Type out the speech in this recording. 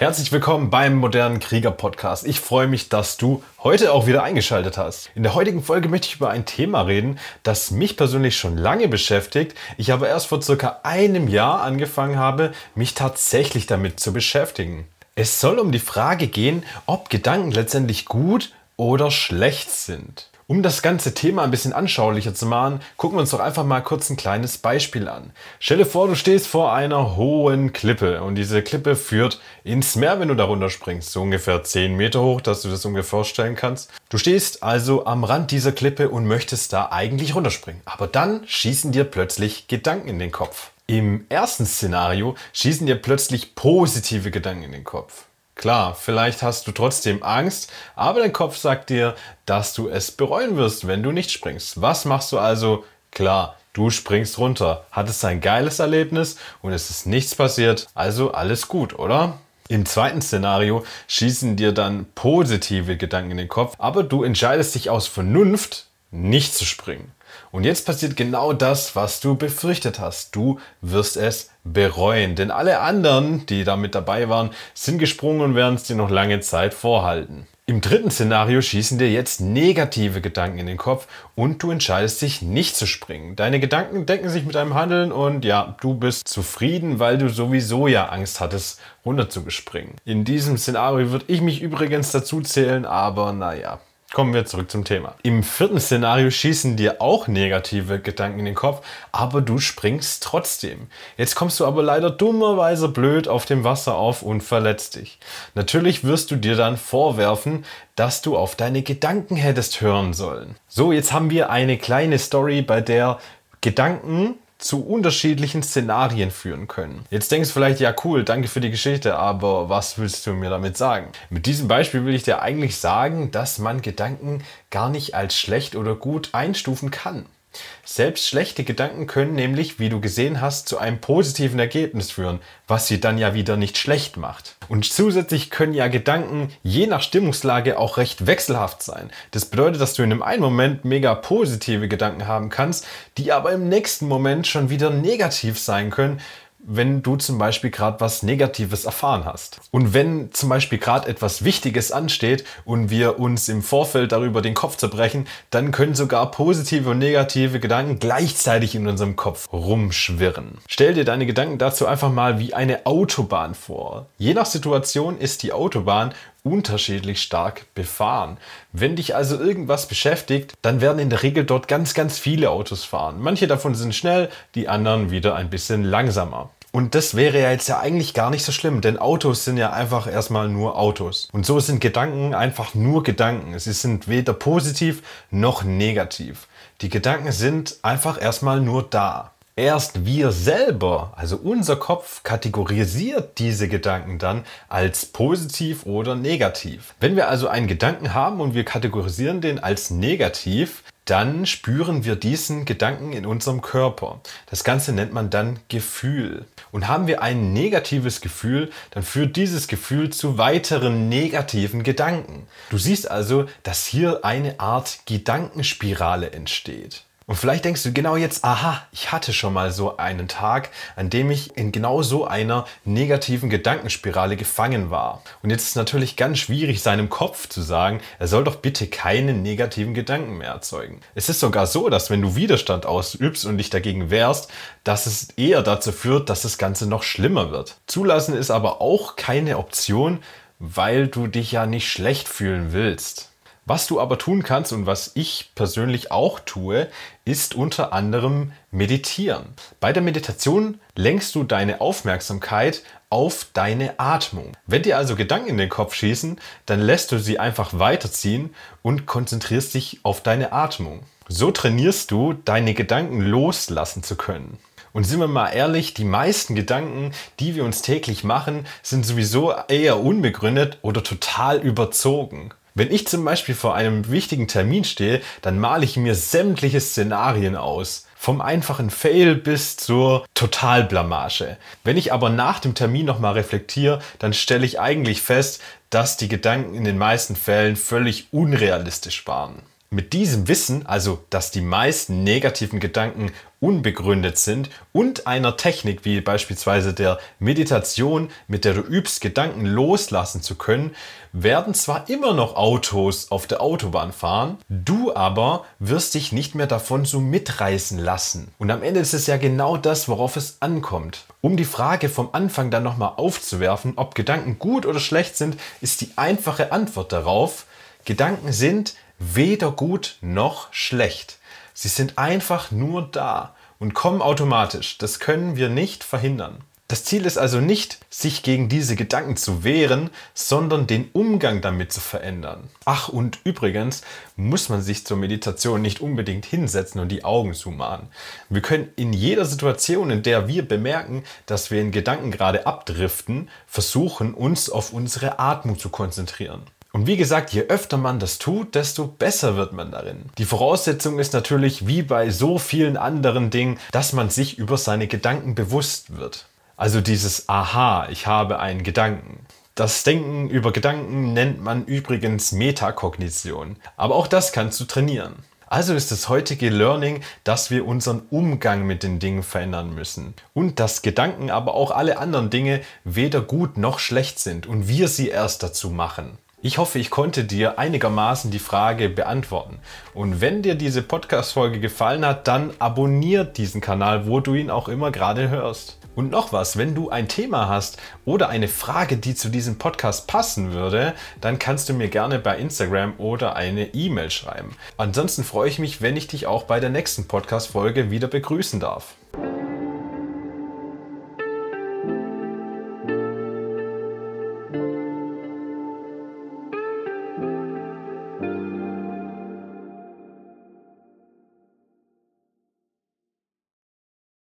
Herzlich willkommen beim modernen Krieger Podcast. Ich freue mich, dass du heute auch wieder eingeschaltet hast. In der heutigen Folge möchte ich über ein Thema reden, das mich persönlich schon lange beschäftigt. Ich aber erst vor circa einem Jahr angefangen habe, mich tatsächlich damit zu beschäftigen. Es soll um die Frage gehen, ob Gedanken letztendlich gut oder schlecht sind. Um das ganze Thema ein bisschen anschaulicher zu machen, gucken wir uns doch einfach mal kurz ein kleines Beispiel an. Stell dir vor, du stehst vor einer hohen Klippe und diese Klippe führt ins Meer, wenn du darunter springst. So ungefähr 10 Meter hoch, dass du das ungefähr vorstellen kannst. Du stehst also am Rand dieser Klippe und möchtest da eigentlich runterspringen. Aber dann schießen dir plötzlich Gedanken in den Kopf. Im ersten Szenario schießen dir plötzlich positive Gedanken in den Kopf. Klar, vielleicht hast du trotzdem Angst, aber dein Kopf sagt dir, dass du es bereuen wirst, wenn du nicht springst. Was machst du also? Klar, du springst runter, hattest ein geiles Erlebnis und es ist nichts passiert, also alles gut, oder? Im zweiten Szenario schießen dir dann positive Gedanken in den Kopf, aber du entscheidest dich aus Vernunft, nicht zu springen. Und jetzt passiert genau das, was du befürchtet hast. Du wirst es bereuen. Denn alle anderen, die da mit dabei waren, sind gesprungen und werden es dir noch lange Zeit vorhalten. Im dritten Szenario schießen dir jetzt negative Gedanken in den Kopf und du entscheidest dich nicht zu springen. Deine Gedanken decken sich mit deinem Handeln und ja, du bist zufrieden, weil du sowieso ja Angst hattest, runter zu springen. In diesem Szenario würde ich mich übrigens dazu zählen, aber naja, Kommen wir zurück zum Thema. Im vierten Szenario schießen dir auch negative Gedanken in den Kopf, aber du springst trotzdem. Jetzt kommst du aber leider dummerweise blöd auf dem Wasser auf und verletzt dich. Natürlich wirst du dir dann vorwerfen, dass du auf deine Gedanken hättest hören sollen. So, jetzt haben wir eine kleine Story, bei der Gedanken zu unterschiedlichen Szenarien führen können. Jetzt denkst du vielleicht, ja cool, danke für die Geschichte, aber was willst du mir damit sagen? Mit diesem Beispiel will ich dir eigentlich sagen, dass man Gedanken gar nicht als schlecht oder gut einstufen kann. Selbst schlechte Gedanken können nämlich, wie du gesehen hast, zu einem positiven Ergebnis führen, was sie dann ja wieder nicht schlecht macht. Und zusätzlich können ja Gedanken je nach Stimmungslage auch recht wechselhaft sein. Das bedeutet, dass du in einem einen Moment mega positive Gedanken haben kannst, die aber im nächsten Moment schon wieder negativ sein können, wenn du zum Beispiel gerade was Negatives erfahren hast. Und wenn zum Beispiel gerade etwas Wichtiges ansteht und wir uns im Vorfeld darüber den Kopf zerbrechen, dann können sogar positive und negative Gedanken gleichzeitig in unserem Kopf rumschwirren. Stell dir deine Gedanken dazu einfach mal wie eine Autobahn vor. Je nach Situation ist die Autobahn unterschiedlich stark befahren. Wenn dich also irgendwas beschäftigt, dann werden in der Regel dort ganz, ganz viele Autos fahren. Manche davon sind schnell, die anderen wieder ein bisschen langsamer. Und das wäre ja jetzt ja eigentlich gar nicht so schlimm, denn Autos sind ja einfach erstmal nur Autos. Und so sind Gedanken einfach nur Gedanken. Sie sind weder positiv noch negativ. Die Gedanken sind einfach erstmal nur da. Erst wir selber, also unser Kopf, kategorisiert diese Gedanken dann als positiv oder negativ. Wenn wir also einen Gedanken haben und wir kategorisieren den als negativ, dann spüren wir diesen Gedanken in unserem Körper. Das Ganze nennt man dann Gefühl. Und haben wir ein negatives Gefühl, dann führt dieses Gefühl zu weiteren negativen Gedanken. Du siehst also, dass hier eine Art Gedankenspirale entsteht. Und vielleicht denkst du genau jetzt, aha, ich hatte schon mal so einen Tag, an dem ich in genau so einer negativen Gedankenspirale gefangen war. Und jetzt ist es natürlich ganz schwierig, seinem Kopf zu sagen, er soll doch bitte keine negativen Gedanken mehr erzeugen. Es ist sogar so, dass wenn du Widerstand ausübst und dich dagegen wehrst, dass es eher dazu führt, dass das Ganze noch schlimmer wird. Zulassen ist aber auch keine Option, weil du dich ja nicht schlecht fühlen willst. Was du aber tun kannst und was ich persönlich auch tue, ist unter anderem meditieren. Bei der Meditation lenkst du deine Aufmerksamkeit auf deine Atmung. Wenn dir also Gedanken in den Kopf schießen, dann lässt du sie einfach weiterziehen und konzentrierst dich auf deine Atmung. So trainierst du, deine Gedanken loslassen zu können. Und sind wir mal ehrlich, die meisten Gedanken, die wir uns täglich machen, sind sowieso eher unbegründet oder total überzogen. Wenn ich zum Beispiel vor einem wichtigen Termin stehe, dann male ich mir sämtliche Szenarien aus. Vom einfachen Fail bis zur Totalblamage. Wenn ich aber nach dem Termin nochmal reflektiere, dann stelle ich eigentlich fest, dass die Gedanken in den meisten Fällen völlig unrealistisch waren. Mit diesem Wissen, also dass die meisten negativen Gedanken unbegründet sind und einer Technik wie beispielsweise der Meditation, mit der du übst, Gedanken loslassen zu können, werden zwar immer noch Autos auf der Autobahn fahren, du aber wirst dich nicht mehr davon so mitreißen lassen. Und am Ende ist es ja genau das, worauf es ankommt. Um die Frage vom Anfang dann nochmal aufzuwerfen, ob Gedanken gut oder schlecht sind, ist die einfache Antwort darauf, Gedanken sind weder gut noch schlecht. Sie sind einfach nur da und kommen automatisch. Das können wir nicht verhindern. Das Ziel ist also nicht, sich gegen diese Gedanken zu wehren, sondern den Umgang damit zu verändern. Ach, und übrigens muss man sich zur Meditation nicht unbedingt hinsetzen und die Augen zumachen. Wir können in jeder Situation, in der wir bemerken, dass wir in Gedanken gerade abdriften, versuchen, uns auf unsere Atmung zu konzentrieren. Und wie gesagt, je öfter man das tut, desto besser wird man darin. Die Voraussetzung ist natürlich, wie bei so vielen anderen Dingen, dass man sich über seine Gedanken bewusst wird. Also dieses Aha, ich habe einen Gedanken. Das Denken über Gedanken nennt man übrigens Metakognition. Aber auch das kannst du trainieren. Also ist das heutige Learning, dass wir unseren Umgang mit den Dingen verändern müssen. Und dass Gedanken, aber auch alle anderen Dinge weder gut noch schlecht sind und wir sie erst dazu machen. Ich hoffe, ich konnte dir einigermaßen die Frage beantworten. Und wenn dir diese Podcast-Folge gefallen hat, dann abonniert diesen Kanal, wo du ihn auch immer gerade hörst. Und noch was, wenn du ein Thema hast oder eine Frage, die zu diesem Podcast passen würde, dann kannst du mir gerne bei Instagram oder eine E-Mail schreiben. Ansonsten freue ich mich, wenn ich dich auch bei der nächsten Podcast-Folge wieder begrüßen darf.